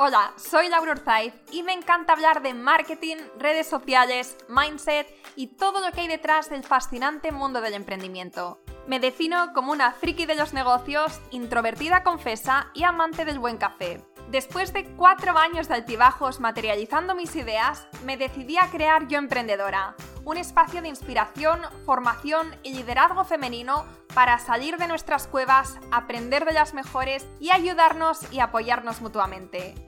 Hola, soy Laura Urzaiz y me encanta hablar de marketing, redes sociales, mindset y todo lo que hay detrás del fascinante mundo del emprendimiento. Me defino como una friki de los negocios, introvertida confesa y amante del buen café. Después de cuatro años de altibajos materializando mis ideas, me decidí a crear Yo Emprendedora, un espacio de inspiración, formación y liderazgo femenino para salir de nuestras cuevas, aprender de las mejores y ayudarnos y apoyarnos mutuamente.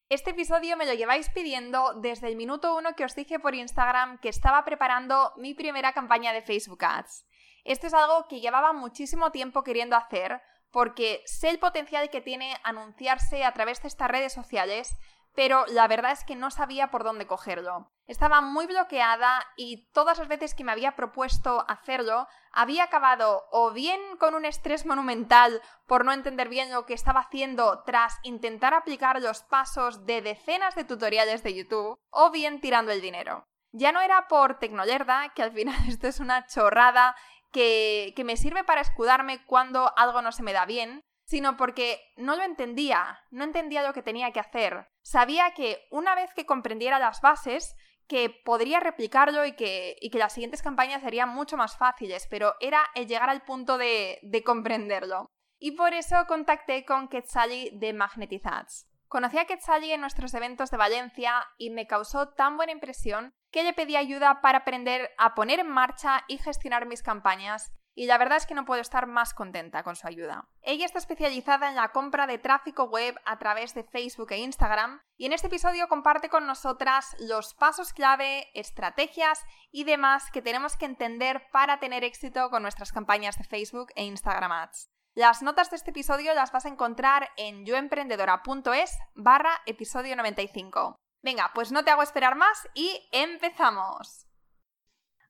Este episodio me lo lleváis pidiendo desde el minuto uno que os dije por Instagram que estaba preparando mi primera campaña de Facebook Ads. Esto es algo que llevaba muchísimo tiempo queriendo hacer porque sé el potencial que tiene anunciarse a través de estas redes sociales, pero la verdad es que no sabía por dónde cogerlo. Estaba muy bloqueada y todas las veces que me había propuesto hacerlo, había acabado o bien con un estrés monumental por no entender bien lo que estaba haciendo tras intentar aplicar los pasos de decenas de tutoriales de YouTube, o bien tirando el dinero. Ya no era por tecnolerda, que al final esto es una chorrada que, que me sirve para escudarme cuando algo no se me da bien, sino porque no lo entendía, no entendía lo que tenía que hacer. Sabía que una vez que comprendiera las bases, que podría replicarlo y que, y que las siguientes campañas serían mucho más fáciles, pero era el llegar al punto de, de comprenderlo. Y por eso contacté con Quetzali de Magnetizats. Conocí a Quetzali en nuestros eventos de Valencia y me causó tan buena impresión que le pedí ayuda para aprender a poner en marcha y gestionar mis campañas y la verdad es que no puedo estar más contenta con su ayuda. Ella está especializada en la compra de tráfico web a través de Facebook e Instagram y en este episodio comparte con nosotras los pasos clave, estrategias y demás que tenemos que entender para tener éxito con nuestras campañas de Facebook e Instagram Ads. Las notas de este episodio las vas a encontrar en yoemprendedora.es barra episodio 95. Venga, pues no te hago esperar más y empezamos.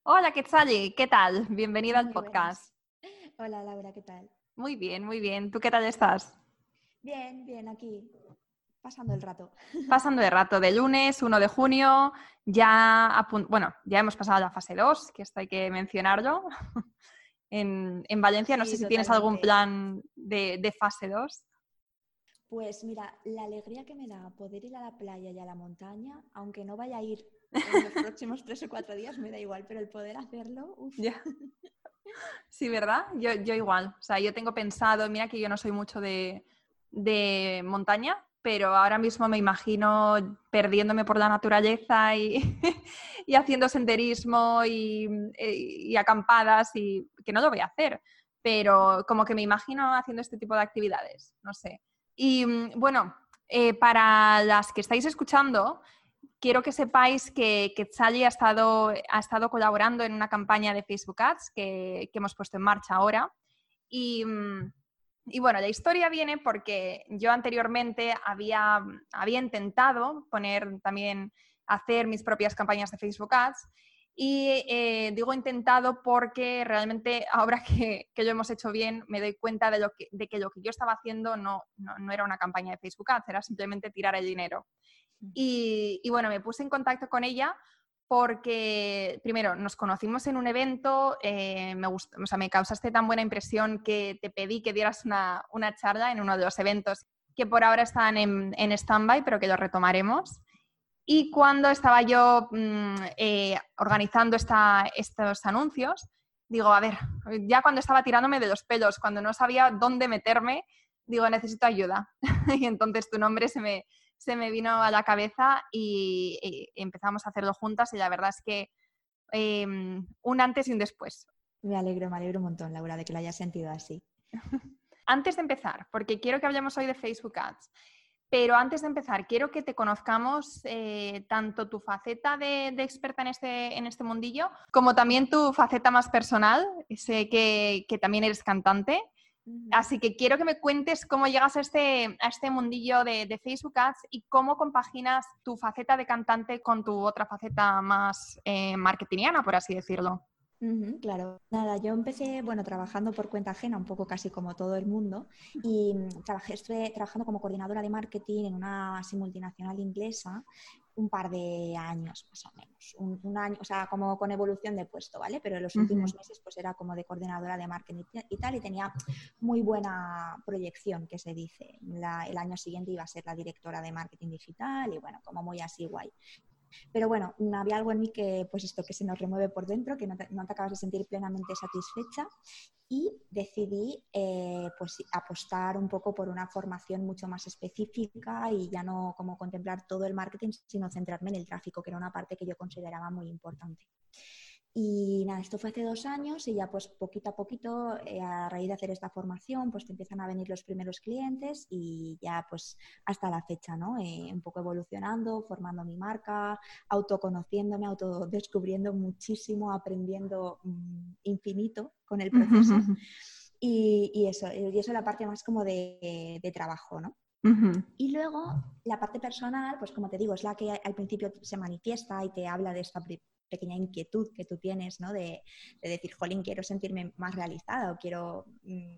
Hola Quetzali, ¿qué tal? Bienvenida al podcast. Hola Laura, ¿qué tal? Muy bien, muy bien. ¿Tú qué tal estás? Bien, bien, aquí pasando el rato. Pasando el rato, de lunes 1 de junio, ya, bueno, ya hemos pasado la fase 2, que esto hay que mencionarlo. en, Valencia, no sé si tienes algún plan de, de fase 2. Pues mira, la alegría que me da poder ir a la playa y a la montaña, aunque no vaya a ir en los próximos tres o cuatro días me da igual, pero el poder hacerlo, Sí, ¿verdad? Yo, yo igual. O sea, yo tengo pensado, mira que yo no soy mucho de, de montaña, pero ahora mismo me imagino perdiéndome por la naturaleza y, y haciendo senderismo y, y, acampadas y que no lo voy a hacer, pero como que me imagino haciendo este tipo de actividades, no sé. Y mm, bueno, eh, para las que estáis escuchando, quiero que sepáis que, que ha estado, ha estado colaborando en una campaña de Facebook Ads que, hemos puesto en marcha ahora. Y, bueno, la historia viene porque yo anteriormente había, había intentado poner también, hacer mis propias campañas de Facebook Ads. Y eh, digo intentado porque realmente ahora que, que, lo hemos hecho bien me doy cuenta de, lo que, de que lo que yo estaba haciendo no, no, no, era una campaña de Facebook Ads, era simplemente tirar el dinero. Y, bueno, me puse en contacto con ella porque, primero, nos conocimos en un evento, eh, me, gustó, o sea, me causaste tan buena impresión que te pedí que dieras una, una charla en uno de los eventos que por ahora están en, en stand-by, pero que lo retomaremos. Y cuando estaba yo mm, eh, organizando esta, estos anuncios, digo, a ver, ya cuando estaba tirándome de los pelos, cuando no sabía dónde meterme, digo, necesito ayuda. y entonces tu nombre se me, se me vino a la cabeza y, empezamos a hacerlo juntas y la verdad es que em, un antes y un después. Me alegro, me alegro un montón, Laura, de que lo hayas sentido así. antes de empezar, porque quiero que hablemos hoy de Facebook Ads, pero antes de empezar, quiero que te conozcamos eh, tanto tu faceta de, experta en este, en este mundillo, como también tu faceta más personal. Sé que, que también eres cantante Así que quiero que me cuentes cómo llegas a este, a este mundillo de, Facebook Ads y cómo compaginas tu faceta de cantante con tu otra faceta más eh, marketingiana, por así decirlo. Claro. Nada, yo empecé, bueno, trabajando por cuenta ajena, un poco casi como todo el mundo, y trabajé, estuve trabajando como coordinadora de marketing en una multinacional inglesa un par de años más o menos, un, año, o sea, como con evolución de puesto, ¿vale? Pero en los últimos meses pues era como de coordinadora de marketing y tal y tenía muy buena proyección, que se dice. el año siguiente iba a ser la directora de marketing digital y bueno, como muy así guay. Pero bueno, había algo en mí que, pues esto, que se nos remueve por dentro, que no te, acabas de sentir plenamente satisfecha y decidí eh, pues apostar un poco por una formación mucho más específica y ya no como contemplar todo el marketing, sino centrarme en el tráfico, que era una parte que yo consideraba muy importante. Y nada, esto fue hace dos años y ya pues poquito a poquito, eh, a raíz de hacer esta formación, pues te empiezan a venir los primeros clientes y ya pues hasta la fecha, ¿no? Eh, un poco evolucionando, formando mi marca, autoconociéndome, autodescubriendo muchísimo, aprendiendo mm, infinito con el proceso. y, eso, y eso es la parte más como de, de trabajo, ¿no? Y luego la parte personal, pues como te digo, es la que al principio se manifiesta y te habla de esta pequeña inquietud que tú tienes, ¿no? De, decir, jolín, quiero sentirme más realizada o quiero mm,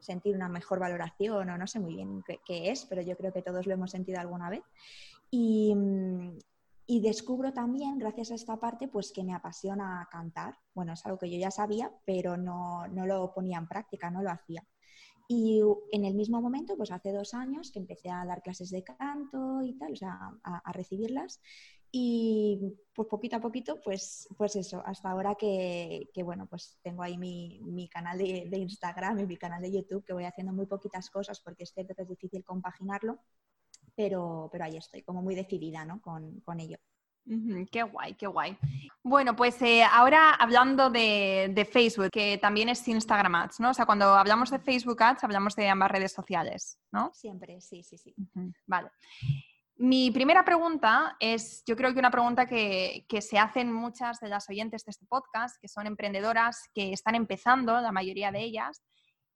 sentir una mejor valoración o no sé muy bien qué, es, pero yo creo que todos lo hemos sentido alguna vez. Y, mm, y descubro también, gracias a esta parte, pues que me apasiona cantar. Bueno, es algo que yo ya sabía, pero no, no lo ponía en práctica, no lo hacía. Y en el mismo momento, pues hace dos años que empecé a dar clases de canto y tal, o sea, a recibirlas, y pues poquito a poquito, pues, pues eso, hasta ahora que, bueno, pues tengo ahí mi, canal de, Instagram y mi canal de YouTube, que voy haciendo muy poquitas cosas porque es cierto que es difícil compaginarlo, pero, pero ahí estoy, como muy decidida ¿no? con, ello. qué guay, qué guay. Bueno, pues eh, ahora hablando de, Facebook, que también es Instagram Ads, ¿no? O sea, cuando hablamos de Facebook Ads, hablamos de ambas redes sociales, ¿no? Siempre, sí, sí, sí. Vale. Mi primera pregunta es, yo creo que una pregunta que, se hacen muchas de las oyentes de este podcast, que son emprendedoras que están empezando, la mayoría de ellas,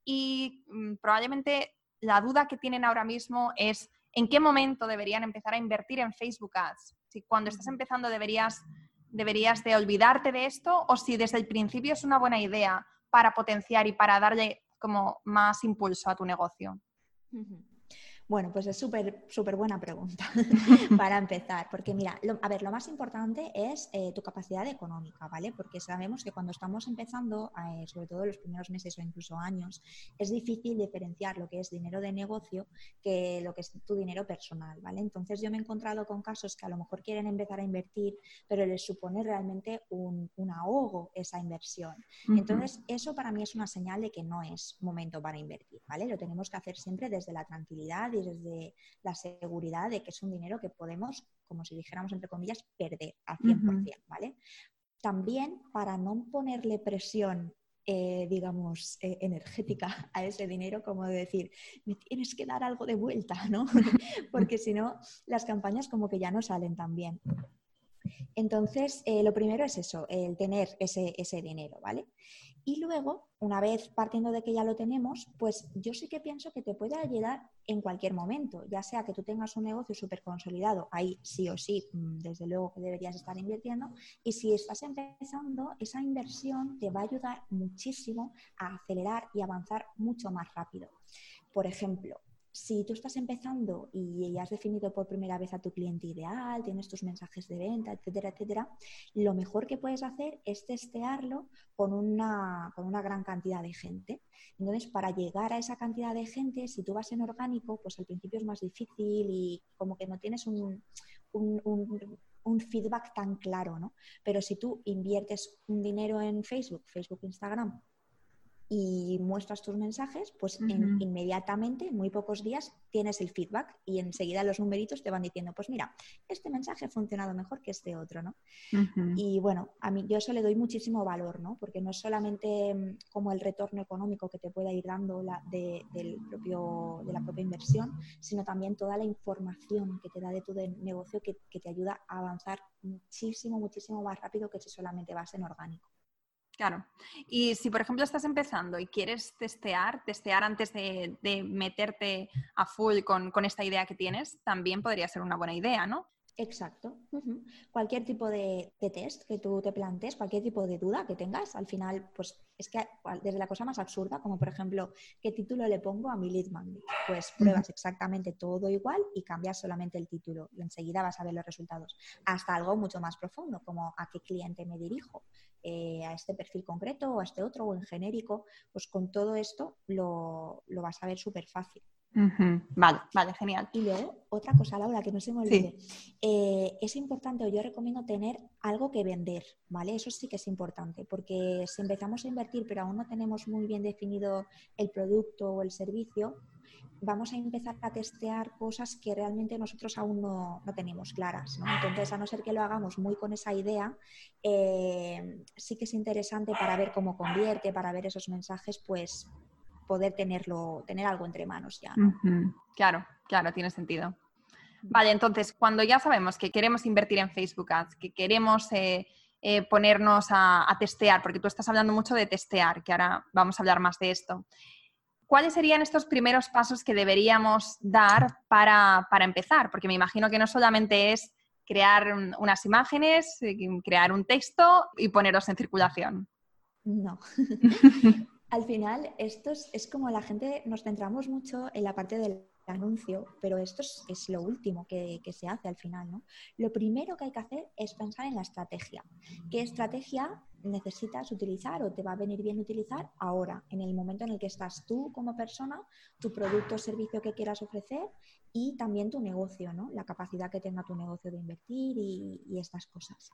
y mm, probablemente la duda que tienen ahora mismo es en qué momento deberían empezar a invertir en Facebook Ads. Si cuando estás empezando deberías, deberías de olvidarte de esto o si desde el principio es una buena idea para potenciar y para darle como más impulso a tu negocio. Bueno, pues es súper, súper buena pregunta para empezar, porque mira, a ver, lo más importante es eh, tu capacidad económica, ¿vale? Porque sabemos que cuando estamos empezando, eh, sobre todo los primeros meses o incluso años, es difícil diferenciar lo que es dinero de negocio que lo que es tu dinero personal, ¿vale? Entonces yo me he encontrado con casos que a lo mejor quieren empezar a invertir, pero les supone realmente un, ahogo esa inversión. Entonces, eso para mí es una señal de que no es momento para invertir, ¿vale? Lo tenemos que hacer siempre desde la tranquilidad desde la seguridad de que es un dinero que podemos, como si dijéramos entre comillas, perder al 100%, ¿vale? También para no ponerle presión eh, digamos, eh, energética a ese dinero, como de decir, me tienes que dar algo de vuelta, ¿no? Porque si no, las campañas como que ya no salen tan bien. Entonces, eh, lo primero es eso, el tener ese, ese dinero, ¿vale? Y luego, una vez partiendo de que ya lo tenemos, pues yo sí que pienso que te puede ayudar en cualquier momento, ya sea que tú tengas un negocio súper consolidado, ahí sí o sí, mm, desde luego que deberías estar invirtiendo, y si estás empezando, esa inversión te va a ayudar muchísimo a acelerar y avanzar mucho más rápido. Por ejemplo, si tú estás empezando y has definido por primera vez a tu cliente ideal, tienes tus mensajes de venta, etcétera, etcétera, lo mejor que puedes hacer es testearlo con una, con una gran cantidad de gente. Entonces, para llegar a esa cantidad de gente, si tú vas en orgánico, pues al principio es más difícil y como que no tienes un, un feedback tan claro, ¿no? Pero si tú inviertes un dinero en Facebook, Facebook, Instagram, y muestras tus mensajes, pues inmediatamente, en muy pocos días, tienes el feedback y enseguida los numeritos te van diciendo, pues mira, este mensaje ha funcionado mejor que este otro, ¿no? Y bueno, a mí yo eso le doy muchísimo valor, ¿no? Porque no es solamente mm, como el retorno económico que te pueda ir dando la, de, del propio, de la propia inversión, sino también toda la información que te da de tu negocio que, que te ayuda a avanzar muchísimo, muchísimo más rápido que si solamente vas en orgánico. Claro. Y si, por ejemplo, estás empezando y quieres testear, testear antes de, meterte a full con, con, esta idea que tienes, también podría ser una buena idea, ¿no? Exacto. Cualquier tipo de, test que tú te plantees, cualquier tipo de duda que tengas, al final, pues es que desde la cosa más absurda, como por ejemplo, ¿qué título le pongo a mi lead magnet? Pues pruebas exactamente todo igual y cambias solamente el título y enseguida vas a ver los resultados. Hasta algo mucho más profundo, como a qué cliente me dirijo, eh, a este perfil concreto o a este otro o en genérico, pues con todo esto lo, lo vas a ver súper fácil. Vale, vale, genial. Y luego, otra cosa, Laura, que no se me olvide. Eh, es importante, o yo recomiendo tener algo que vender, ¿vale? Eso sí que es importante, porque si empezamos a invertir, pero aún no tenemos muy bien definido el producto o el servicio, vamos a empezar a testear cosas que realmente nosotros aún no, tenemos claras. ¿no? Entonces, a no ser que lo hagamos muy con esa idea, eh, sí que es interesante para ver cómo convierte, para ver esos mensajes, pues poder tenerlo, tener algo entre manos ya. Claro, claro, tiene sentido. Vale, entonces, cuando ya sabemos que queremos invertir en Facebook Ads, que queremos eh, eh, ponernos a, testear, porque tú estás hablando mucho de testear, que ahora vamos a hablar más de esto. ¿Cuáles serían estos primeros pasos que deberíamos dar para, para empezar? Porque me imagino que no solamente es crear unas imágenes, eh, crear un texto y ponerlos en circulación. No. al final, esto es, como la gente, nos centramos mucho en la parte del anuncio, pero esto es, lo último que, que, se hace al final. ¿no? Lo primero que hay que hacer es pensar en la estrategia. ¿Qué estrategia necesitas utilizar o te va a venir bien utilizar ahora, en el momento en el que estás tú como persona, tu producto o servicio que quieras ofrecer y también tu negocio, ¿no? La capacidad que tenga tu negocio de invertir y, estas cosas.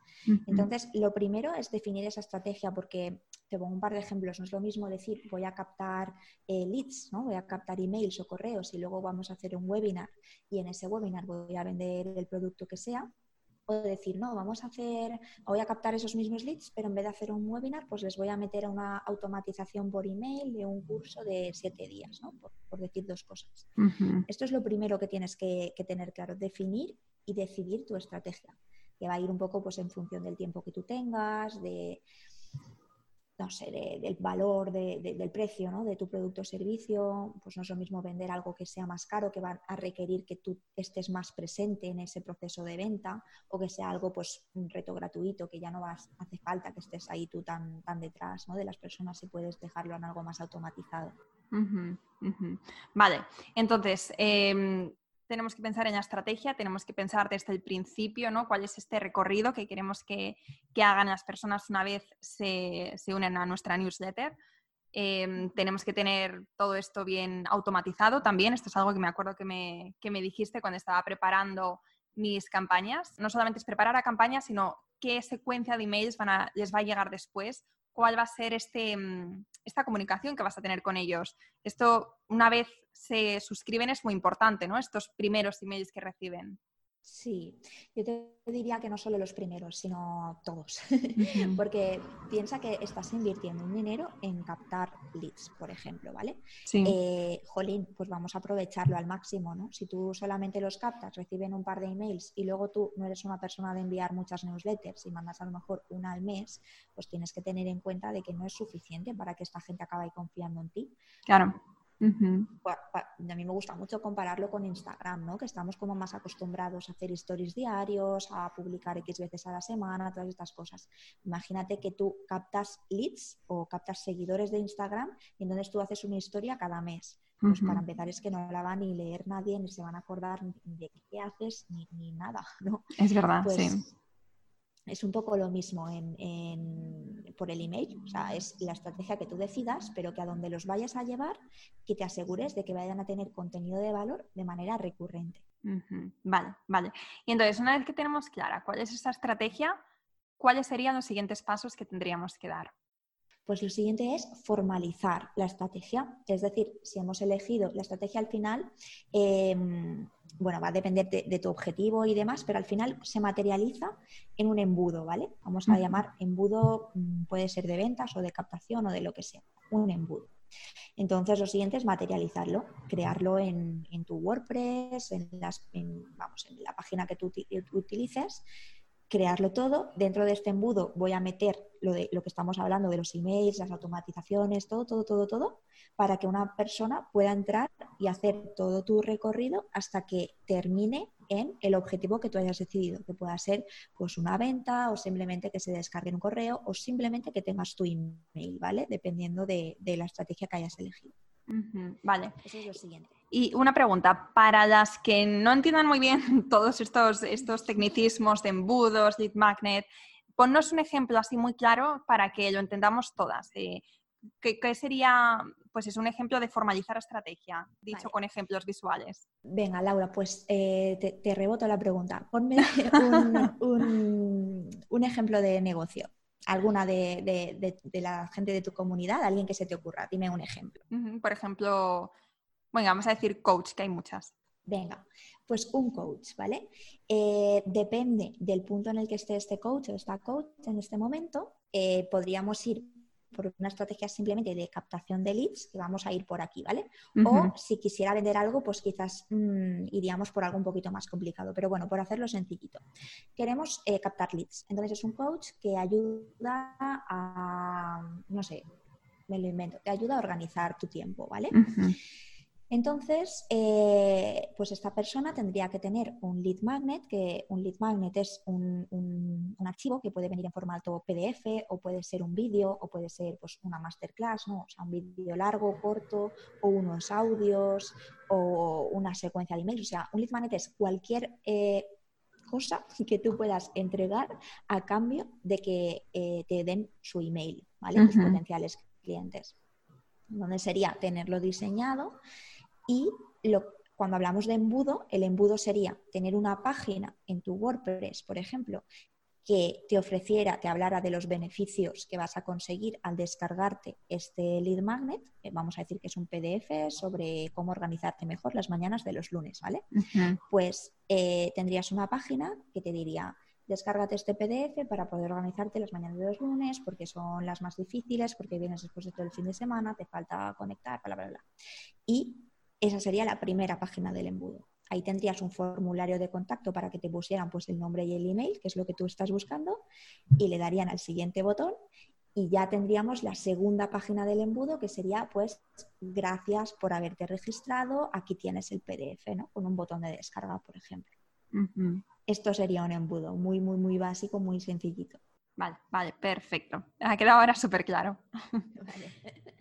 Entonces, lo primero es definir esa estrategia porque te pongo un par de ejemplos. No es lo mismo decir voy a captar eh, leads, ¿no? Voy a captar emails o correos y luego vamos a hacer un webinar y en ese webinar voy a vender el producto que sea o decir, no, vamos a hacer, voy a captar esos mismos leads, pero en vez de hacer un webinar, pues les voy a meter una automatización por email de un curso de siete días, ¿no? por, decir dos cosas. Esto es lo primero que tienes que, que, tener claro, definir y decidir tu estrategia, que va a ir un poco pues, en función del tiempo que tú tengas, de, no sé, del valor, del precio ¿no? de tu producto o servicio, pues no es lo mismo vender algo que sea más caro, que va a requerir que tú estés más presente en ese proceso de venta, o que sea algo, pues, un reto gratuito, que ya no vas, hace falta que estés ahí tú tan, tan detrás ¿no? de las personas y puedes dejarlo en algo más automatizado. Vale, entonces, em, tenemos que pensar en la estrategia, tenemos que pensar desde el principio, ¿no? ¿Cuál es este recorrido que queremos que, hagan las personas una vez se, unen a nuestra newsletter? Em, tenemos que tener todo esto bien automatizado también. Esto es algo que me acuerdo que me, me dijiste cuando estaba preparando mis campañas. No solamente es preparar la campaña, sino qué secuencia de emails van a, les va a llegar después cuál va a ser este, mm, esta comunicación que vas a tener con ellos. Esto, una vez se suscriben, es muy importante, ¿no? Estos primeros emails que reciben. Sí, yo te diría que no solo los primeros, sino todos. Porque piensa que estás invirtiendo un dinero en captar leads, por ejemplo, ¿vale? Sí. Eh, jolín, pues vamos a aprovecharlo al máximo, ¿no? Si tú solamente los captas, reciben un par de emails y luego tú no eres una persona de enviar muchas newsletters y mandas a lo mejor una al mes, pues tienes que tener en cuenta de que no es suficiente para que esta gente acabe confiando en ti. Claro. A mí me gusta mucho compararlo con Instagram, ¿no? Que estamos como más acostumbrados a hacer stories diarios, a publicar X veces a la semana, todas estas cosas. Imagínate que tú captas leads o captas seguidores de Instagram y entonces tú haces una historia cada mes. Pues para empezar es que no la va a ni leer nadie, ni se van a acordar de qué haces, ni, nada, ¿no? Es verdad, pues sí es un poco lo mismo en, por el email, o sea, es la estrategia que tú decidas, pero que a donde los vayas a llevar, que te asegures de que vayan a tener contenido de valor de manera recurrente. Vale, vale. Y entonces, una vez que tenemos clara cuál es esa estrategia, ¿cuáles serían los siguientes pasos que tendríamos que dar? Pues lo siguiente es formalizar la estrategia. Es decir, si hemos elegido la estrategia al final, em, bueno, va a depender de, tu objetivo y demás, pero al final se materializa en un embudo, ¿vale? Vamos a llamar embudo, mm, puede ser de ventas o de captación o de lo que sea, un embudo. Entonces, lo siguiente es materializarlo, crearlo en, tu WordPress, en, las, vamos, en la página que tú utilices crearlo todo. Dentro de este embudo voy a meter lo, de, lo que estamos hablando de los emails, las automatizaciones, todo, todo, todo, todo, para que una persona pueda entrar y hacer todo tu recorrido hasta que termine en el objetivo que tú hayas decidido, que pueda ser pues una venta o simplemente que se descargue un correo o simplemente que tengas tu email, ¿vale? Dependiendo de, la estrategia que hayas elegido. vale. Eso es lo siguiente. Y una pregunta, para las que no entiendan muy bien todos estos, estos tecnicismos de embudos, lead magnet, ponnos un ejemplo así muy claro para que lo entendamos todas. Eh, ¿qué, sería, pues es un ejemplo de formalizar estrategia, dicho con ejemplos visuales? Venga, Laura, pues eh, te, reboto la pregunta. Ponme un, ejemplo de negocio alguna de, la gente de tu comunidad, alguien que se te ocurra. Dime un ejemplo. Por ejemplo, bueno, vamos a decir coach, que hay muchas. Venga, pues un coach, ¿vale? Eh, depende del punto en el que esté este coach o esta coach en este momento, eh, podríamos ir por una estrategia simplemente de captación de leads, que vamos a ir por aquí, ¿vale? O si quisiera vender algo, pues quizás mm, iríamos por algo un poquito más complicado. Pero bueno, por hacerlo sencillito. Queremos eh, captar leads. Entonces es un coach que ayuda a, no sé, me lo invento, te ayuda a organizar tu tiempo, ¿vale? Entonces, eh, pues esta persona tendría que tener un lead magnet, que un lead magnet es un, archivo que puede venir en formato PDF o puede ser un vídeo o puede ser pues, una masterclass, ¿no? o sea, un vídeo largo, corto o unos audios o una secuencia de emails. O sea, un lead magnet es cualquier eh, cosa que tú puedas entregar a cambio de que eh, te den su email, ¿vale? Tus potenciales clientes. Donde sería tenerlo diseñado y cuando hablamos de embudo, el embudo sería tener una página en tu WordPress, por ejemplo, que te ofreciera, te hablara de los beneficios que vas a conseguir al descargarte este lead magnet, vamos a decir que es un PDF sobre cómo organizarte mejor las mañanas de los lunes, ¿vale? Pues eh, tendrías una página que te diría, descárgate este PDF para poder organizarte las mañanas de los lunes, porque son las más difíciles, porque vienes después de todo el fin de semana, te falta conectar, bla, bla, bla. Y esa sería la primera página del embudo. Ahí tendrías un formulario de contacto para que te pusieran pues, el nombre y el email, que es lo que tú estás buscando, y le darían al siguiente botón y ya tendríamos la segunda página del embudo que sería pues gracias por haberte registrado, aquí tienes el PDF, ¿no? Con un botón de descarga, por ejemplo. Esto sería un embudo muy, muy, muy básico, muy sencillito. Vale, vale, perfecto. Ha quedado ahora súper claro. Vale.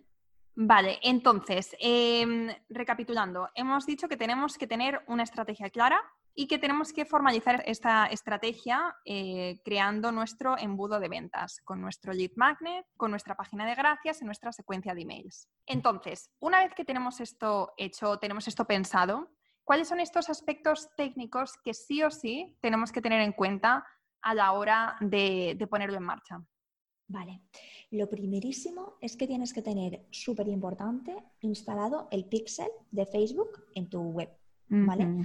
Vale, entonces, em, recapitulando, hemos dicho que tenemos que tener una estrategia clara y que tenemos que formalizar esta estrategia eh, creando nuestro embudo de ventas con nuestro lead magnet, con nuestra página de gracias y nuestra secuencia de emails. Entonces, una vez que tenemos esto hecho, tenemos esto pensado, ¿cuáles son estos aspectos técnicos que sí o sí tenemos que tener en cuenta a la hora de ponerlo en marcha? Vale. Lo primerísimo es que tienes que tener súper importante instalado el pixel de Facebook en tu web. ¿Vale?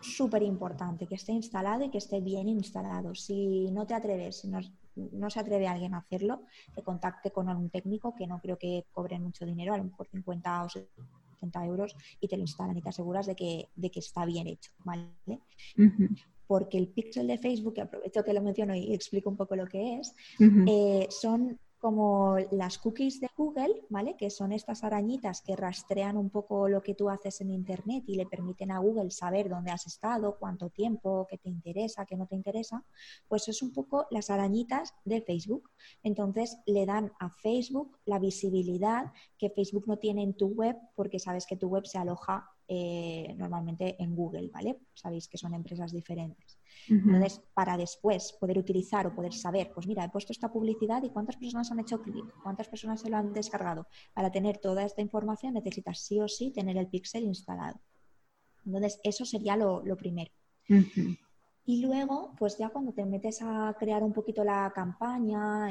Súper importante que esté instalado y que esté bien instalado. Si no te atreves, si no, se atreve alguien a hacerlo, que contacte con un técnico que no creo que cobren mucho dinero, a lo mejor 50 o 60 euros, y te lo instalan y te aseguras de que, de que está bien hecho. ¿vale? porque el pixel de Facebook, que aprovecho que lo menciono y explico un poco lo que es, eh, son como las cookies de Google, ¿vale? Que son estas arañitas que rastrean un poco lo que tú haces en Internet y le permiten a Google saber dónde has estado, cuánto tiempo, qué te interesa, qué no te interesa. Pues es un poco las arañitas de Facebook. Entonces le dan a Facebook la visibilidad que Facebook no tiene en tu web porque sabes que tu web se aloja eh, normalmente en Google, ¿vale? Sabéis que son empresas diferentes. Entonces, para después poder utilizar o poder saber, pues mira, he puesto esta publicidad y cuántas personas han hecho clic, cuántas personas se lo han descargado. Para tener toda esta información necesitas sí o sí tener el pixel instalado. Entonces, eso sería lo, primero. Y luego, pues ya cuando te metes a crear un poquito la campaña,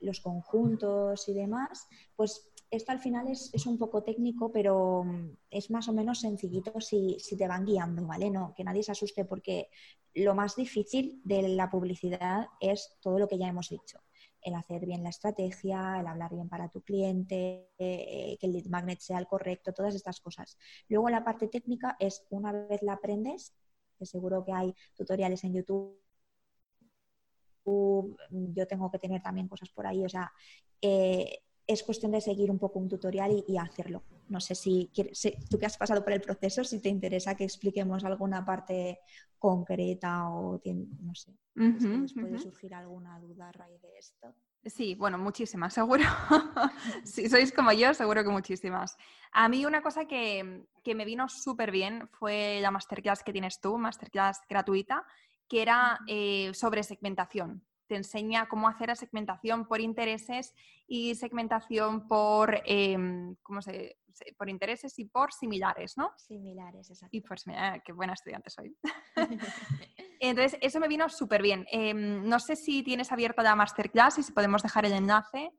los conjuntos y demás, pues esto al final es, un poco técnico, pero mm, es más o menos sencillito si, te van guiando, ¿vale? No, que nadie se asuste porque lo más difícil de la publicidad es todo lo que ya hemos dicho. El hacer bien la estrategia, el hablar bien para tu cliente, eh, que el lead magnet sea el correcto, todas estas cosas. Luego la parte técnica es una vez la aprendes, que seguro que hay tutoriales en YouTube yo tengo que tener también cosas por ahí, o sea, eh, es cuestión de seguir un poco un tutorial y, hacerlo. No sé si, quieres, tú que has pasado por el proceso, si te interesa que expliquemos alguna parte concreta o no sé, si puede surgir alguna duda a raíz de esto. Sí, bueno, muchísimas, seguro. si sois como yo, seguro que muchísimas. A mí una cosa que, que me vino súper bien fue la masterclass que tienes tú, masterclass gratuita, que era eh, sobre segmentación. Te enseña cómo hacer la segmentación por intereses y segmentación por, em, ¿cómo se, por intereses y por similares, ¿no? Similares, exacto. Y por similares, qué buena estudiante soy. Entonces, eso me vino súper bien. Em, no sé si tienes abierta la masterclass y si podemos dejar el enlace.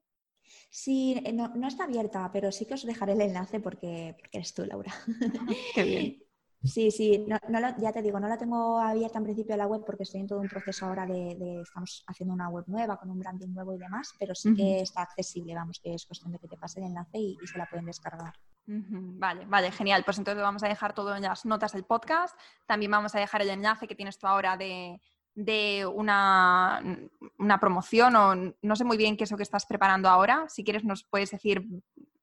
Sí, eh, no, no, está abierta, pero sí que os dejaré el enlace porque, porque eres tú, Laura. Qué bien. Sí, sí, no, ya te digo, no la tengo abierta en principio la web porque estoy en todo un proceso ahora de, estamos haciendo una web nueva con un branding nuevo y demás, pero sí que está accesible, vamos, que es cuestión de que te pase el enlace y, se la pueden descargar. Vale, vale, genial. Pues entonces vamos a dejar todo en las notas del podcast. También vamos a dejar el enlace que tienes tú ahora de, una, una, promoción o no sé muy bien qué es lo que estás preparando ahora. Si quieres nos puedes decir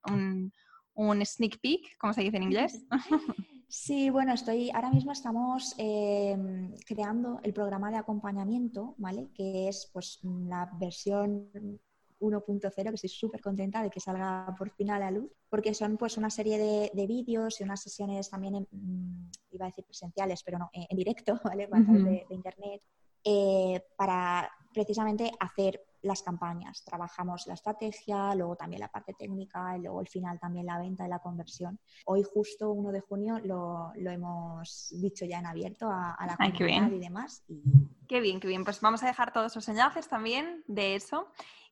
un, un sneak peek, como se dice en inglés. Sí, bueno, estoy, ahora mismo estamos em, creando el programa de acompañamiento, ¿vale? Que es pues la versión 1.0, que estoy súper contenta de que salga por fin a la luz, porque son pues una serie de, vídeos y unas sesiones también, mm, iba a decir presenciales, pero no, en, directo, ¿vale? A través de, internet, eh, para precisamente hacer las campañas. Trabajamos la estrategia, luego también la parte técnica y luego al final también la venta y la conversión. Hoy justo 1 de junio lo, hemos dicho ya en abierto a, la comunidad y demás. Qué bien, qué bien. Pues vamos a dejar todos los enlaces también de eso.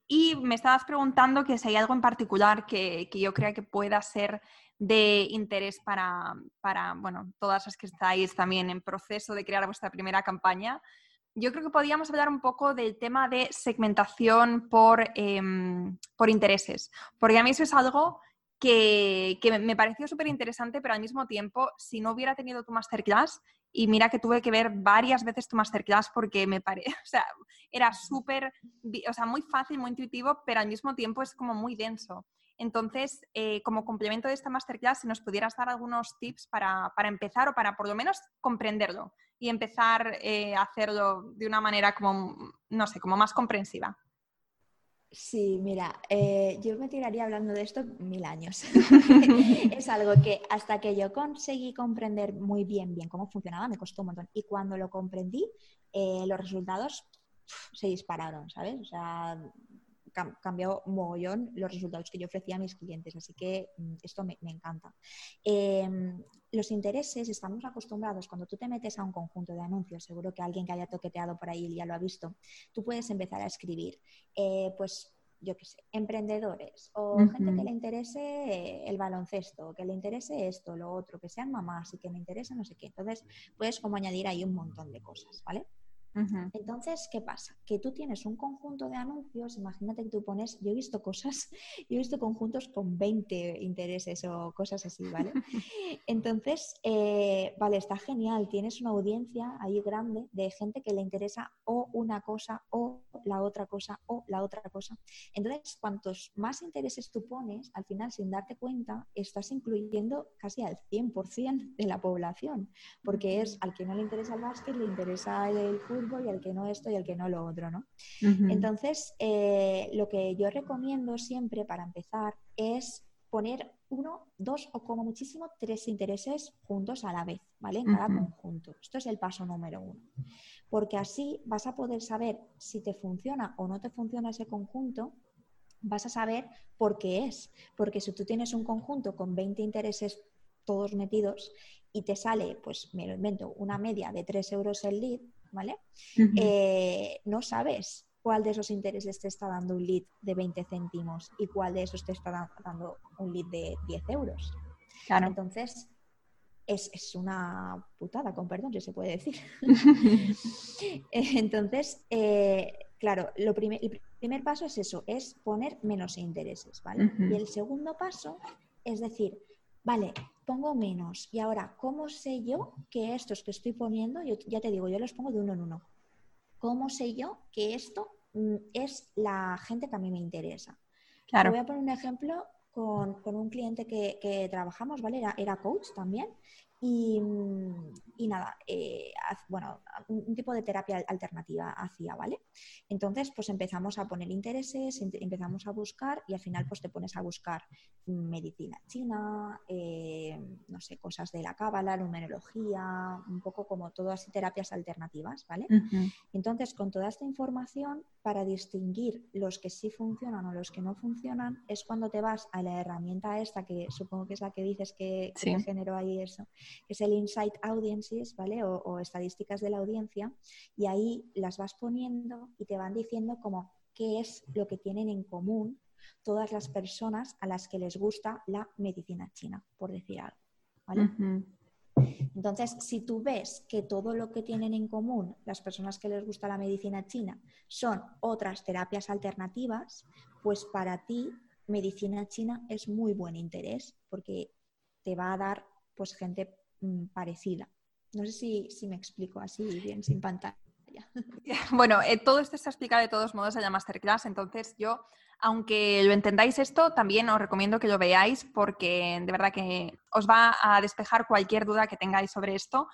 Y me estabas preguntando que si hay algo en particular que, que yo crea que pueda ser de interés para, para, bueno, todas las que estáis también en proceso de crear vuestra primera campaña yo creo que podríamos hablar un poco del tema de segmentación por, em, por intereses, porque a mí eso es algo que, me pareció súper interesante, pero al mismo tiempo, si no hubiera tenido tu masterclass, y mira que tuve que ver varias veces tu masterclass porque me parece, o sea, era súper, o sea, muy fácil, muy intuitivo, pero al mismo tiempo es como muy denso. Entonces, eh, como complemento de esta masterclass, si nos pudieras dar algunos tips para, para empezar o para por lo menos comprenderlo y empezar eh, a hacerlo de una manera como, no sé, como más comprensiva. Sí, mira, eh, yo me tiraría hablando de esto mil años. es algo que hasta que yo conseguí comprender muy bien, bien cómo funcionaba, me costó un montón. Y cuando lo comprendí, eh, los resultados se dispararon, ¿sabes? O sea, cambió mogollón los resultados que yo ofrecía a mis clientes, así que mm, esto me, encanta. Em, los intereses, estamos acostumbrados, cuando tú te metes a un conjunto de anuncios, seguro que alguien que haya toqueteado por ahí ya lo ha visto, tú puedes empezar a escribir, eh, pues yo qué sé, emprendedores o gente que le interese el baloncesto, que le interese esto, lo otro, que sean mamás y que me interese no sé qué. Entonces, puedes como añadir ahí un montón de cosas, ¿vale? Entonces, ¿qué pasa? Que tú tienes un conjunto de anuncios, imagínate que tú pones, yo he visto cosas, yo he visto conjuntos con 20 intereses o cosas así, ¿vale? Entonces, eh, vale, está genial, tienes una audiencia ahí grande de gente que le interesa o una cosa o la otra cosa o la otra cosa. Entonces, cuantos más intereses tú pones, al final, sin darte cuenta, estás incluyendo casi al 100% de la población, porque es al que no le interesa el básquet, le interesa el fútbol y el que no esto y el que no lo otro, ¿no? Entonces, eh, lo que yo recomiendo siempre para empezar es poner uno, dos o como muchísimo tres intereses juntos a la vez, ¿vale? En cada conjunto. Esto es el paso número uno. Porque así vas a poder saber si te funciona o no te funciona ese conjunto, vas a saber por qué es. Porque si tú tienes un conjunto con 20 intereses todos metidos y te sale, pues me lo invento, una media de 3 euros el lead, ¿vale? Eh, no sabes cuál de esos intereses te está dando un lead de 20 céntimos y cuál de esos te está dando un lead de 10 euros. Claro. Entonces, es, una putada, con perdón, si se puede decir. Entonces, eh, claro, lo el primer paso es eso, es poner menos intereses, ¿vale? Y el segundo paso es decir, vale, pongo menos. Y ahora, ¿cómo sé yo que estos que estoy poniendo, yo ya te digo, yo los pongo de uno en uno. ¿cómo sé yo que esto mm, es la gente que a mí me interesa? Claro. Voy a poner un ejemplo con, un cliente que, trabajamos, ¿vale? Era, era coach también y, nada, eh, bueno, un, tipo de terapia alternativa hacía, ¿vale? Entonces, pues empezamos a poner intereses, empezamos a buscar y al final pues te pones a buscar medicina china, eh, no sé, cosas de la cábala, numerología, un poco como todas terapias alternativas, ¿vale? Entonces, con toda esta información, para distinguir los que sí funcionan o los que no funcionan, es cuando te vas a la herramienta esta, que supongo que es la que dices que, que generó ahí eso, que es el Insight Audiences, ¿vale? O, estadísticas de la audiencia, y ahí las vas poniendo y te van diciendo como qué es lo que tienen en común todas las personas a las que les gusta la medicina china, por decir algo, ¿vale? Entonces, si tú ves que todo lo que tienen en común las personas que les gusta la medicina china son otras terapias alternativas, pues para ti medicina china es muy buen interés porque te va a dar pues gente parecida. No sé si, me explico así bien sin pantalla. Bueno, eh, todo esto está explicado de todos modos en la masterclass, entonces yo, aunque lo entendáis esto, también os recomiendo que lo veáis porque de verdad que os va a despejar cualquier duda que tengáis sobre esto.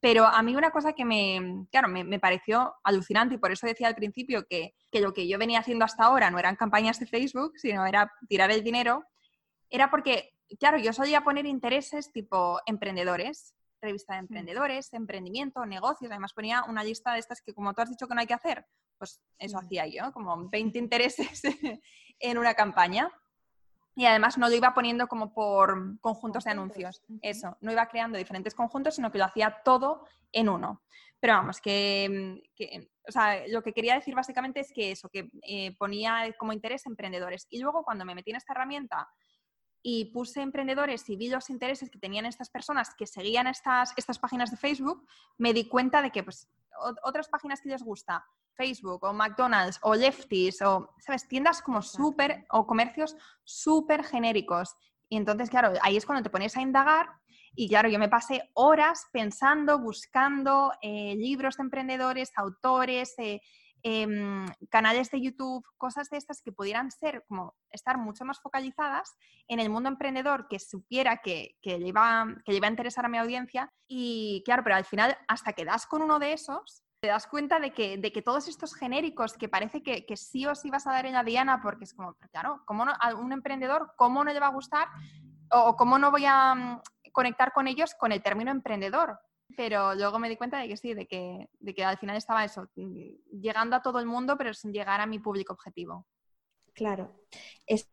Pero a mí una cosa que me, claro, me, pareció alucinante y por eso decía al principio que, que, lo que yo venía haciendo hasta ahora no eran campañas de Facebook, sino era tirar el dinero, era porque claro, yo solía poner intereses tipo emprendedores, revista de emprendedores, emprendimiento, negocios. Además ponía una lista de estas que como tú has dicho que no hay que hacer, pues eso hacía yo, como 20 intereses en una campaña. Y además no lo iba poniendo como por conjuntos de anuncios. Eso, no iba creando diferentes conjuntos, sino que lo hacía todo en uno. Pero vamos, que, o sea, lo que quería decir básicamente es que eso, que eh, ponía como interés emprendedores. Y luego cuando me metí en esta herramienta y puse emprendedores y vi los intereses que tenían estas personas que seguían estas, estas páginas de Facebook, me di cuenta de que pues, otras páginas que les gusta, Facebook o McDonald's o Lefties o, ¿sabes? Tiendas como súper o comercios súper genéricos. Y entonces, claro, ahí es cuando te pones a indagar y claro, yo me pasé horas pensando, buscando eh, libros de emprendedores, autores, eh, Em, canales de YouTube, cosas de estas que pudieran ser como estar mucho más focalizadas en el mundo emprendedor que supiera que, que, le iba, que a interesar a mi audiencia. Y claro, pero al final, hasta que das con uno de esos, te das cuenta de que, de que todos estos genéricos que parece que, que, sí o sí vas a dar en la diana, porque es como, claro, ¿cómo no, a un emprendedor, ¿cómo no le va a gustar? O cómo no voy a mm, conectar con ellos con el término emprendedor pero luego me di cuenta de que sí, de que, de que al final estaba eso, mm, llegando a todo el mundo, pero sin llegar a mi público objetivo. Claro, es,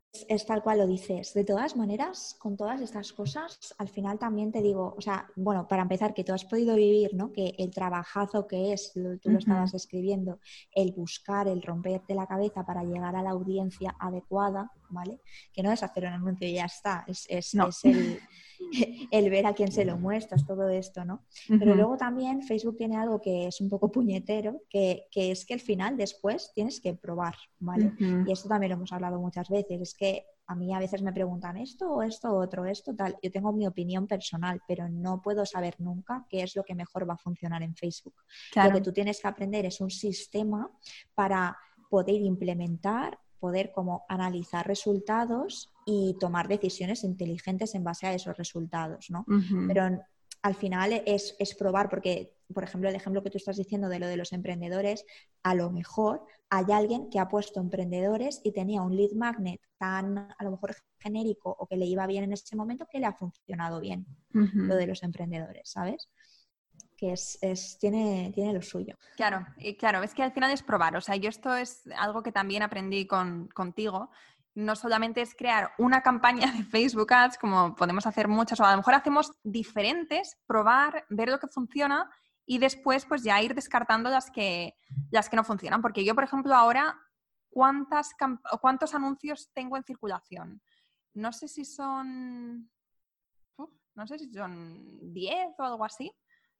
tal cual lo dices. De todas maneras, con todas estas cosas, al final también te digo, o sea, bueno, para empezar, que tú has podido vivir, ¿no? Que el trabajazo que es, tú lo estabas describiendo, el buscar, el romperte la cabeza para llegar a la audiencia adecuada, ¿vale? Que no es hacer un anuncio y ya está, es, es, es el el ver a quién se lo muestras, todo esto, ¿no? Pero luego también Facebook tiene algo que es un poco puñetero, que, es que al final después tienes que probar, ¿vale? Y esto también lo hemos hablado muchas veces, es que a mí a veces me preguntan esto o esto, otro, esto, tal. Yo tengo mi opinión personal, pero no puedo saber nunca qué es lo que mejor va a funcionar en Facebook. Lo que tú tienes que aprender es un sistema para poder implementar poder como analizar resultados y tomar decisiones inteligentes en base a esos resultados, ¿no? Pero al final es, probar, porque, por ejemplo, el ejemplo que tú estás diciendo de lo de los emprendedores, a lo mejor hay alguien que ha puesto emprendedores y tenía un lead magnet tan, a lo mejor, genérico o que le iba bien en ese momento que le ha funcionado bien lo de los emprendedores, ¿sabes? Que es, tiene, tiene lo suyo. Claro, y claro, es que al final es probar. O sea, yo esto es algo que también aprendí con, contigo. No solamente es crear una campaña de Facebook Ads, como podemos hacer muchas, o a lo mejor hacemos diferentes, probar, ver lo que funciona y después pues ya ir descartando las que, las que no funcionan. Porque yo, por ejemplo, ahora, ¿cuántas ¿cuántos anuncios tengo en circulación? No sé si son... no sé si son 10 o algo así.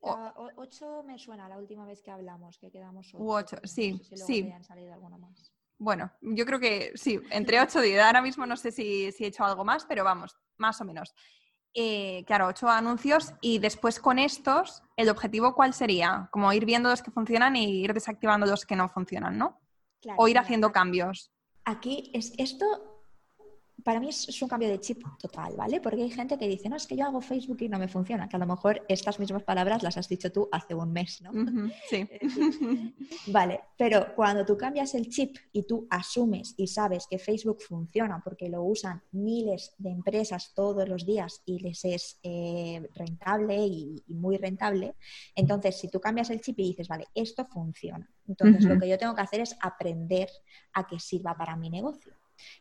Ocho me suena la última vez que hablamos, que quedamos ocho. sí, sí. Bueno, yo creo que sí, entre ocho y 10. Ahora mismo no sé si, he hecho algo más, pero vamos, más o menos. eh, claro, ocho anuncios y después con estos, ¿el objetivo cuál sería? Como ir viendo los que funcionan y ir desactivando los que no funcionan, ¿no? o ir haciendo cambios. Aquí es esto para mí es, un cambio de chip total, ¿vale? Porque hay gente que dice, no, es que yo hago Facebook y no me funciona, que a lo mejor estas mismas palabras las has dicho tú hace un mes, ¿no? sí. vale, pero cuando tú cambias el chip y tú asumes y sabes que Facebook funciona porque lo usan miles de empresas todos los días y les es eh, rentable y, muy rentable, entonces si tú cambias el chip y dices, vale, esto funciona, entonces lo que yo tengo que hacer es aprender a que sirva para mi negocio.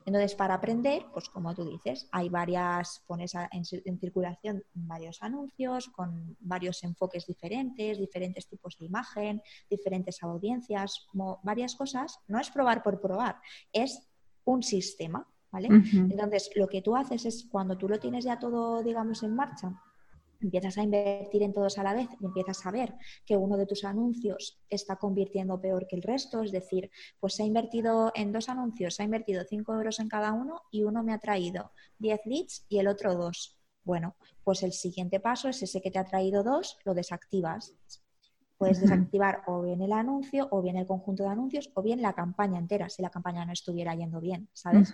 Entonces, para aprender, pues como tú dices, hay varias, pones en, circulación varios anuncios con varios enfoques diferentes, diferentes tipos de imagen, diferentes audiencias, como varias cosas. No es probar por probar, es un sistema, ¿vale? Entonces, lo que tú haces es cuando tú lo tienes ya todo, digamos, en marcha, empiezas a invertir en todos a la vez y empiezas a ver que uno de tus anuncios está convirtiendo peor que el resto, es decir, pues se ha invertido en dos anuncios, se ha invertido 5 euros en cada uno y uno me ha traído 10 leads y el otro dos. Bueno, pues el siguiente paso es ese que te ha traído dos, lo desactivas. Puedes desactivar o bien el anuncio, o bien el conjunto de anuncios, o bien la campaña entera, si la campaña no estuviera yendo bien, ¿sabes?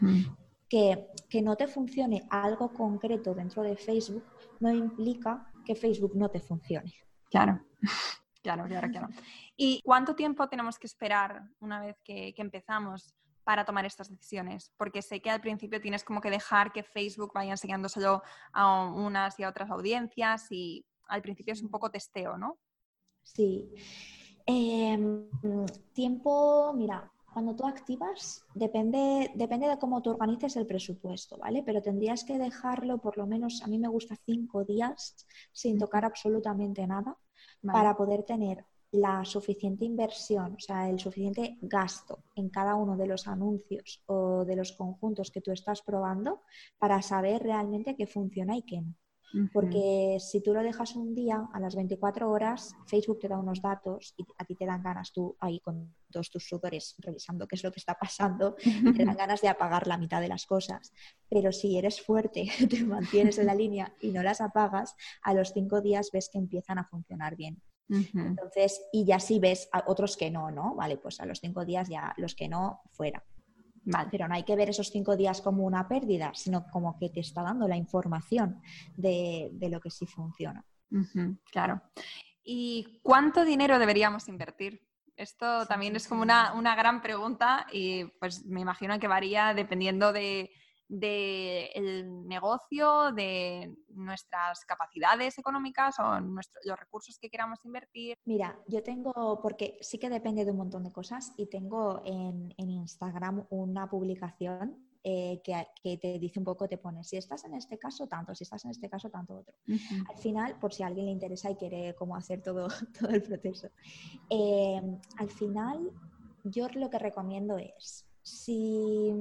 Que, no te funcione algo concreto dentro de Facebook no implica que Facebook no te funcione. Claro, claro, claro, claro. ¿Y cuánto tiempo tenemos que esperar una vez que, empezamos para tomar estas decisiones? Porque sé que al principio tienes como que dejar que Facebook vaya enseñándoselo a unas y a otras audiencias y al principio es un poco testeo, ¿no? Sí. Em, tiempo, mira, cuando tú activas, depende, depende de cómo tú organices el presupuesto, ¿vale? Pero tendrías que dejarlo por lo menos, a mí me gusta cinco días sin tocar absolutamente nada para poder tener la suficiente inversión, o sea, el suficiente gasto en cada uno de los anuncios o de los conjuntos que tú estás probando para saber realmente qué funciona y qué no. Porque si tú lo dejas un día, a las 24 horas, Facebook te da unos datos y a ti te dan ganas tú ahí con todos tus sudores revisando qué es lo que está pasando, te dan ganas de apagar la mitad de las cosas. Pero si eres fuerte, te mantienes en la línea y no las apagas, a los cinco días ves que empiezan a funcionar bien. Entonces, y ya si ves a otros que no, ¿no? Vale, pues a los cinco días ya los que no, fuera. Pero no hay que ver esos cinco días como una pérdida, sino como que te está dando la información de, lo que sí funciona. claro. ¿Y cuánto dinero deberíamos invertir? Esto también es como una, una, gran pregunta y pues me imagino que varía dependiendo de, del negocio, de nuestras capacidades económicas o los recursos que queramos invertir? Mira, yo tengo, porque sí que depende de un montón de cosas y tengo en, Instagram una publicación eh, que, te dice un poco, te pone, si estás en este caso, tanto, si estás en este caso, tanto otro. Al final, por si a alguien le interesa y quiere cómo hacer todo, todo el proceso. Eh, al final, yo lo que recomiendo es, si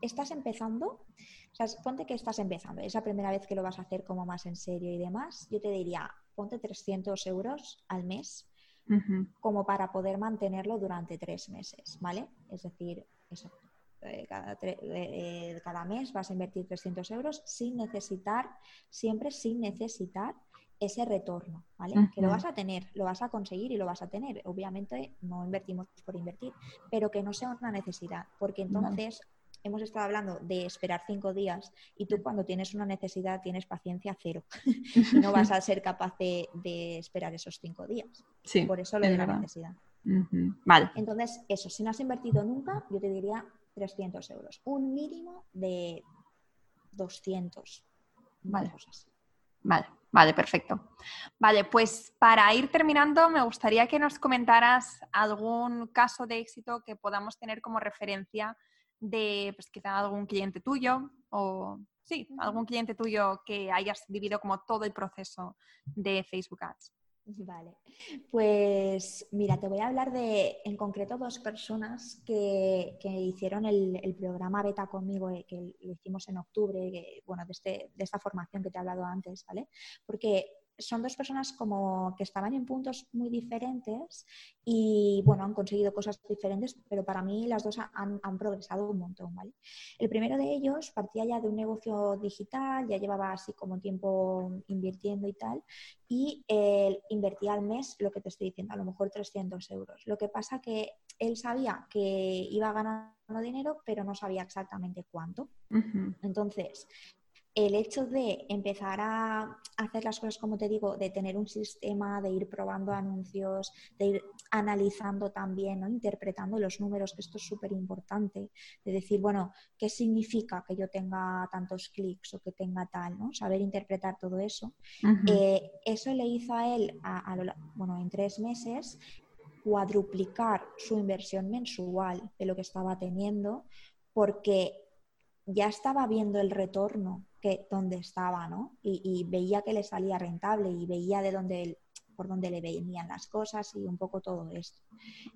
estás empezando, o sea, ponte que estás empezando, es la primera vez que lo vas a hacer como más en serio y demás, yo te diría, ponte 300 euros al mes como para poder mantenerlo durante tres meses, ¿vale? Es decir, eso, eh, cada, eh, cada, mes vas a invertir 300 euros sin necesitar, siempre sin necesitar ese retorno, ¿vale? Que lo vas a tener, lo vas a conseguir y lo vas a tener. Obviamente no invertimos por invertir, pero que no sea una necesidad, porque entonces hemos estado hablando de esperar cinco días y tú cuando tienes una necesidad tienes paciencia cero y no vas a ser capaz de, esperar esos cinco días. Sí, Por eso lo de la necesidad. Vale. Entonces, eso, si no has invertido nunca, yo te diría 300 euros. Un mínimo de 200. Vale. Vale, vale, perfecto. Vale, pues para ir terminando, me gustaría que nos comentaras algún caso de éxito que podamos tener como referencia de pues quizá algún cliente tuyo o sí, algún cliente tuyo que hayas vivido como todo el proceso de Facebook Ads. Vale, pues mira, te voy a hablar de en concreto dos personas que, hicieron el, programa beta conmigo, eh, que lo hicimos en octubre, bueno, de, este, de esta formación que te he hablado antes, ¿vale? Porque son dos personas como que estaban en puntos muy diferentes y bueno, han conseguido cosas diferentes, pero para mí las dos han, han, progresado un montón, ¿vale? El primero de ellos partía ya de un negocio digital, ya llevaba así como tiempo invirtiendo y tal, y él invertía al mes lo que te estoy diciendo, a lo mejor 300 euros. Lo que pasa que él sabía que iba ganando dinero, pero no sabía exactamente cuánto. Entonces, el hecho de empezar a hacer las cosas, como te digo, de tener un sistema, de ir probando anuncios, de ir analizando también, ¿no? interpretando los números, que esto es súper importante, de decir, bueno, ¿qué significa que yo tenga tantos clics o que tenga tal? ¿no? Saber interpretar todo eso. Eh, eso le hizo a él, bueno, en tres meses, cuadruplicar su inversión mensual de lo que estaba teniendo, porque ya estaba viendo el retorno que donde estaba, ¿no? Y, veía que le salía rentable y veía de dónde por dónde le venían las cosas y un poco todo esto.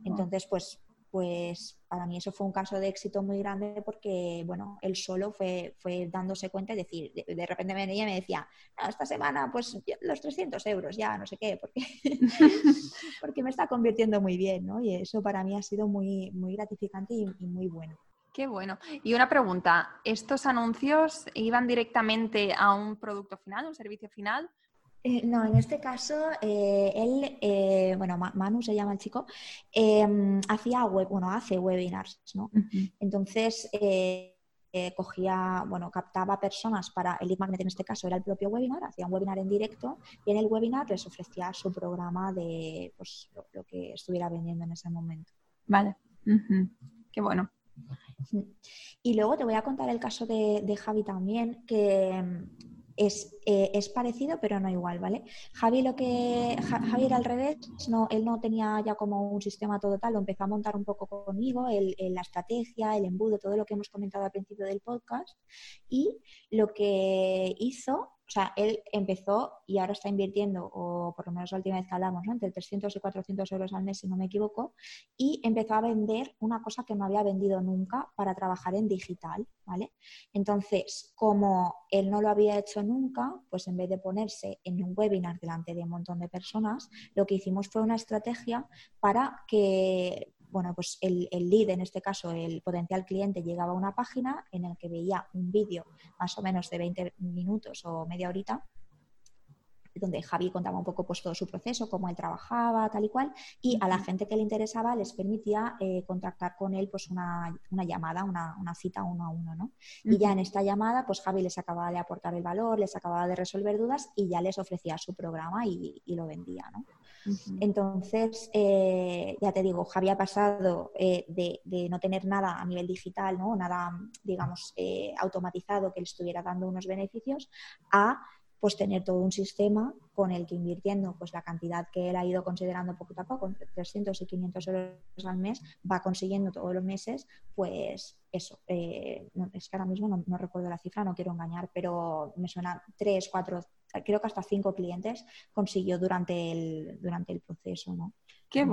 Entonces, pues, pues para mí eso fue un caso de éxito muy grande porque, bueno, él solo fue, fue dándose cuenta y decir, de, repente me venía y me decía, esta semana pues los 300 euros ya, no sé qué, porque, porque me está convirtiendo muy bien, ¿no? Y eso para mí ha sido muy, muy gratificante y muy bueno. Qué bueno. Y una pregunta, ¿estos anuncios iban directamente a un producto final, un servicio final? Eh, no, en este caso, eh, él, eh, bueno, Manu se llama el chico, em, hacía web, bueno, hace webinars, ¿no? Entonces, cogía, bueno, captaba personas para el lead magnet en este caso era el propio webinar, hacía un webinar en directo y en el webinar les ofrecía su programa de pues, lo, que estuviera vendiendo en ese momento. Vale, qué bueno. Y luego te voy a contar el caso de, Javi también, que mm, eh, es, parecido, pero no igual, ¿vale? Javi lo que Javi era al revés, no, él no tenía ya como un sistema todo tal, lo empezó a montar un poco conmigo, el, la estrategia, el embudo, todo lo que hemos comentado al principio del podcast. Y lo que hizo o sea, él empezó y ahora está invirtiendo, por lo menos la última vez que hablamos, entre 300 y 400 euros al mes, si no me equivoco, y empezó a vender una cosa que no había vendido nunca para trabajar en digital, ¿vale? Entonces, como él no lo había hecho nunca, pues en vez de ponerse en un webinar delante de un montón de personas, lo que hicimos fue una estrategia para que bueno, pues el, el, lead, en este caso el potencial cliente, llegaba a una página en la que veía un vídeo más o menos de 20 minutos o media horita donde Javi contaba un poco pues, todo su proceso, cómo él trabajaba, tal y cual, y a la gente que le interesaba les permitía eh, contactar con él pues una, llamada, una, cita uno a uno, ¿no? Y ya en esta llamada, pues Javi les acababa de aportar el valor, les acababa de resolver dudas y ya les ofrecía su programa y, lo vendía, ¿no? Entonces, eh, ya te digo, Javi ha pasado eh, de, de, no tener nada a nivel digital, ¿no? Nada, digamos, automatizado que le estuviera dando unos beneficios, a pues tener todo un sistema con el que invirtiendo pues la cantidad que él ha ido considerando poco a poco, entre 300 y 500 euros al mes, va consiguiendo todos los meses, pues eso, eh, es que ahora mismo no, recuerdo la cifra, no quiero engañar, pero me suena 3, 4, creo que hasta 5 clientes consiguió durante el, durante el proceso, ¿no? Qué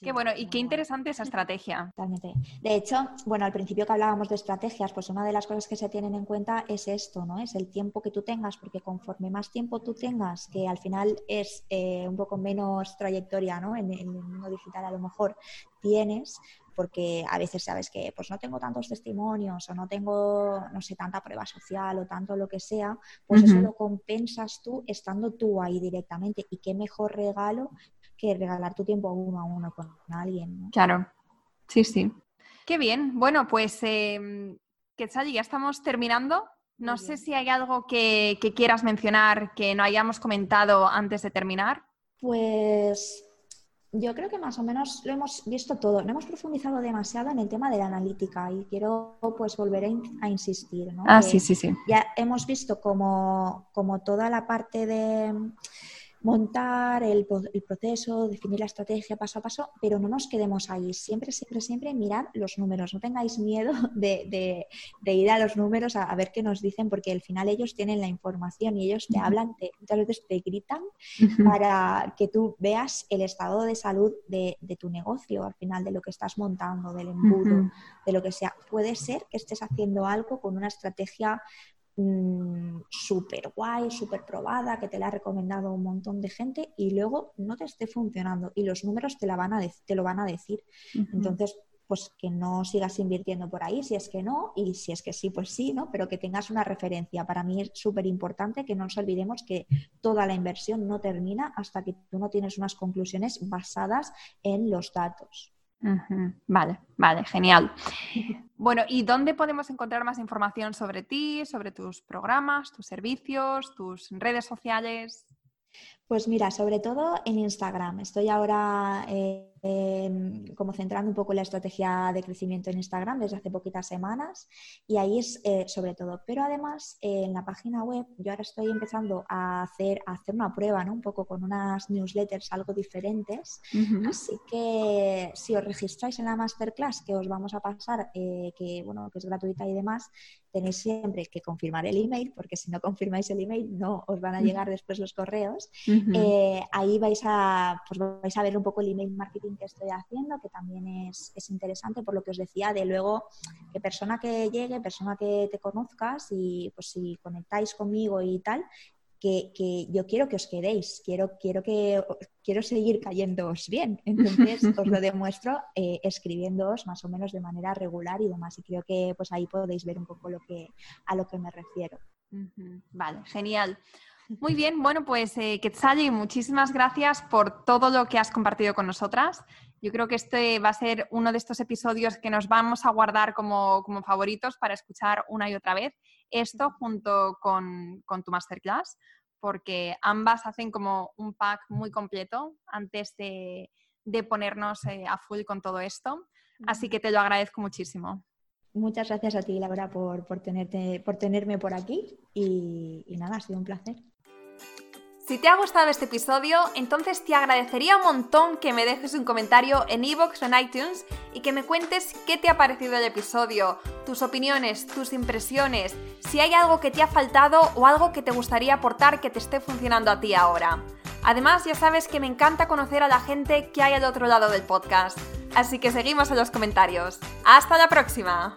qué bueno, y qué interesante esa estrategia. Totalmente. De hecho, bueno, al principio que hablábamos de estrategias, pues una de las cosas que se tienen en cuenta es esto, ¿no? Es el tiempo que tú tengas, porque conforme más tiempo tú tengas, que al final es eh, un poco menos trayectoria, ¿no? En, el mundo digital a lo mejor tienes, porque a veces sabes que pues no tengo tantos testimonios o no tengo, no sé, tanta prueba social o tanto lo que sea, pues eso lo compensas tú estando tú ahí directamente. Y qué mejor regalo que regalar tu tiempo uno a uno con alguien. Claro, sí, sí. Qué bien. Bueno, pues, eh, ya estamos terminando. No sé si hay algo que, quieras mencionar que no hayamos comentado antes de terminar. Pues yo creo que más o menos lo hemos visto todo. No hemos profundizado demasiado en el tema de la analítica y quiero pues volver a, insistir. ¿no? Ah, sí, sí, sí. Ya hemos visto como, como toda la parte de montar el, proceso, definir la estrategia paso a paso, pero no nos quedemos ahí. Siempre, siempre, siempre mirad los números. No tengáis miedo de, ir a los números a, ver qué nos dicen, porque al final ellos tienen la información y ellos te hablan, te, muchas veces te gritan para que tú veas el estado de salud de, tu negocio, al final de lo que estás montando, del embudo, de lo que sea. Puede ser que estés haciendo algo con una estrategia mm, súper guay, súper probada, que te la ha recomendado un montón de gente y luego no te esté funcionando y los números te, la van a te lo van a decir. Entonces, pues que no sigas invirtiendo por ahí, si es que no, y si es que sí, pues sí, ¿no? Pero que tengas una referencia. Para mí es súper importante que no nos olvidemos que toda la inversión no termina hasta que tú no tienes unas conclusiones basadas en los datos. Vale, vale, genial. Bueno, ¿y dónde podemos encontrar más información sobre ti, sobre tus programas, tus servicios, tus redes sociales? Pues mira, sobre todo en Instagram. Estoy ahora eh, como centrando un poco la estrategia de crecimiento en Instagram desde hace poquitas semanas y ahí es eh, sobre todo. Pero además en la página web yo ahora estoy empezando a hacer, a hacer una prueba, ¿no? Un poco con unas newsletters algo diferentes. Así que si os registráis en la masterclass que os vamos a pasar, eh, que bueno, que es gratuita y demás, tenéis siempre que confirmar el email, porque si no confirmáis el email no os van a llegar después los correos. Eh, ahí vais a, pues vais a ver un poco el email marketing que estoy haciendo, que también es, interesante por lo que os decía, de luego que persona que llegue, persona que te conozcas y pues si conectáis conmigo y tal, que, yo quiero que os quedéis, quiero, quiero, que, quiero seguir cayéndoos bien. Entonces os lo demuestro eh, escribiéndoos más o menos de manera regular y demás. Y creo que pues ahí podéis ver un poco lo que, a lo que me refiero. Vale, genial. Muy bien, bueno, pues eh, Quetzali, muchísimas gracias por todo lo que has compartido con nosotras. Yo creo que este va a ser uno de estos episodios que nos vamos a guardar como, favoritos para escuchar una y otra vez. Esto junto con, tu masterclass, porque ambas hacen como un pack muy completo antes de, ponernos eh, a full con todo esto. Así que te lo agradezco muchísimo. Muchas gracias a ti, Laura, por, por, tenerte, por tenerme por aquí y, y nada, ha sido un placer. Si te ha gustado este episodio, entonces te agradecería un montón que me dejes un comentario en iVoox o en iTunes y que me cuentes qué te ha parecido el episodio, tus opiniones, tus impresiones, si hay algo que te ha faltado o algo que te gustaría aportar que te esté funcionando a ti ahora. Además, ya sabes que me encanta conocer a la gente que hay al otro lado del podcast. Así que seguimos en los comentarios. ¡Hasta la próxima!